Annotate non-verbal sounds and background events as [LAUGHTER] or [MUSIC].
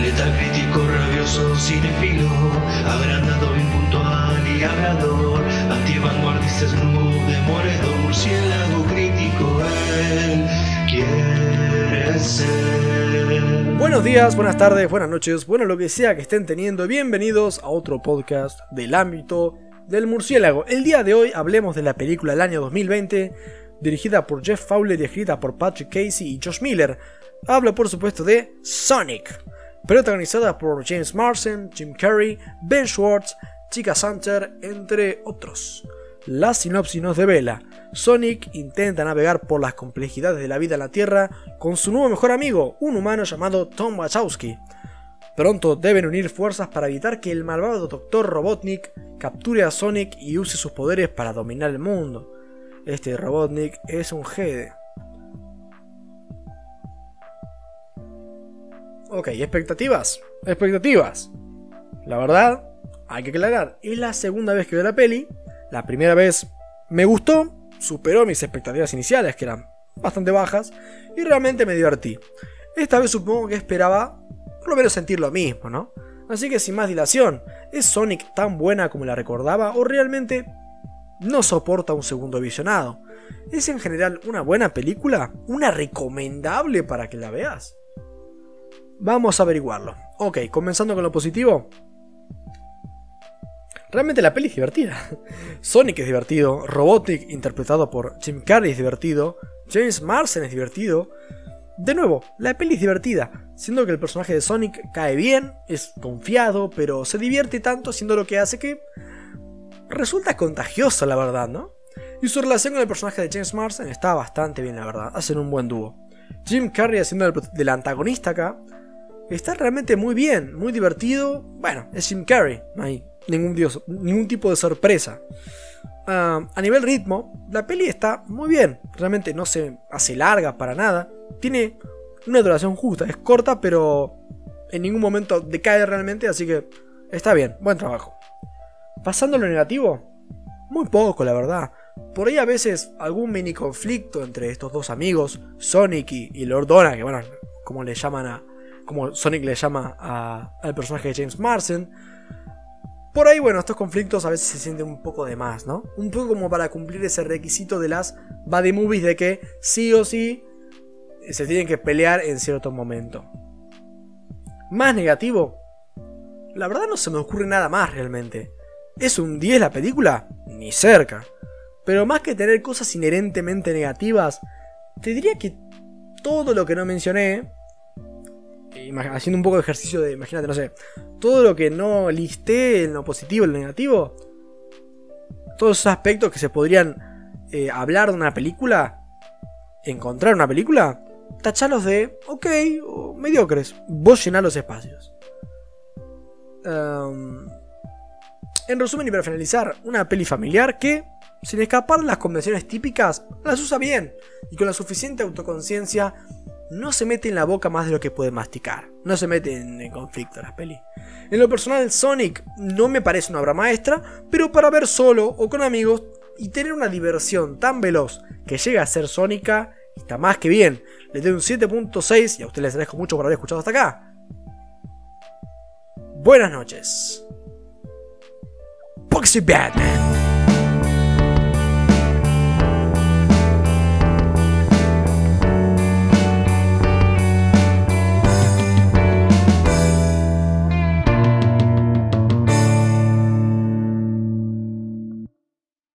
Letal crítico, rabioso, cinefilo, agrandado, impuntual y hablador, antivanguardista, murciélago crítico, él quiere ser. Buenos días, buenas tardes, buenas noches, bueno lo que sea que estén teniendo, bienvenidos a otro podcast del ámbito del murciélago. El día de hoy hablemos de la película del año 2020, dirigida por Jeff Fowler y escrita por Patrick Casey y Josh Miller. Hablo por supuesto de Sonic, protagonizada por James Marsden, Jim Carrey, Ben Schwartz, Chica Hunter, entre otros. La sinopsis nos devela. Sonic intenta navegar por las complejidades de la vida en la Tierra con su nuevo mejor amigo, un humano llamado Tom Wachowski. Pronto deben unir fuerzas para evitar que el malvado Dr. Robotnik capture a Sonic y use sus poderes para dominar el mundo. Este Robotnik es un Gede. Ok, expectativas. Expectativas. La verdad, hay que aclarar, es la segunda vez que veo la peli. La primera vez me gustó, superó mis expectativas iniciales, que eran bastante bajas, y realmente me divertí. Esta vez supongo que esperaba por lo menos sentir lo mismo, ¿no? Así que sin más dilación, ¿es Sonic tan buena como la recordaba o realmente no soporta un segundo visionado? ¿Es en general una buena película? ¿Una recomendable para que la veas? Vamos a averiguarlo. Ok, comenzando con lo positivo. Realmente la peli es divertida. [LAUGHS] Sonic es divertido, Robotnik interpretado por Jim Carrey es divertido, James Marsden es divertido. De nuevo, la peli es divertida, siendo que el personaje de Sonic cae bien, es confiado, pero se divierte tanto haciendo lo que hace que resulta contagioso, la verdad, ¿no? Y su relación con el personaje de James Marsden está bastante bien, la verdad, hacen un buen dúo. Jim Carrey haciendo del antagonista acá, está realmente muy bien, muy divertido. Bueno, es Jim Carrey, no hay ningún, dios, ningún tipo de sorpresa. Uh, a nivel ritmo, la peli está muy bien, realmente no se hace larga para nada. Tiene una duración justa, es corta, pero en ningún momento decae realmente, así que está bien, buen trabajo. Pasando lo negativo, muy poco, la verdad. Por ahí a veces algún mini conflicto entre estos dos amigos, Sonic y, y Lord Donna, que bueno, como le llaman a, como Sonic le llama a, al personaje de James Marsden. Por ahí, bueno, estos conflictos a veces se sienten un poco de más, ¿no? Un poco como para cumplir ese requisito de las body movies de que sí o sí se tienen que pelear en cierto momento. Más negativo, la verdad no se me ocurre nada más realmente. ¿Es un 10 la película? Ni cerca. Pero más que tener cosas inherentemente negativas, te diría que todo lo que no mencioné haciendo un poco de ejercicio de, imagínate, no sé, todo lo que no listé en lo positivo en lo negativo, todos esos aspectos que se podrían eh, hablar de una película, encontrar una película, tachalos de ok mediocres, vos llenás los espacios. En resumen y para finalizar, una peli familiar que, sin escapar de las convenciones típicas, las usa bien y con la suficiente autoconciencia no se mete en la boca más de lo que puede masticar. No se mete en, conflicto las peli. En lo personal, Sonic no me parece una obra maestra, pero para ver solo o con amigos y tener una diversión tan veloz que llega a ser sónica, está más que bien. Le doy un 7.6 y a ustedes les agradezco mucho por haber escuchado hasta acá. Buenas noches. Boxy Batman.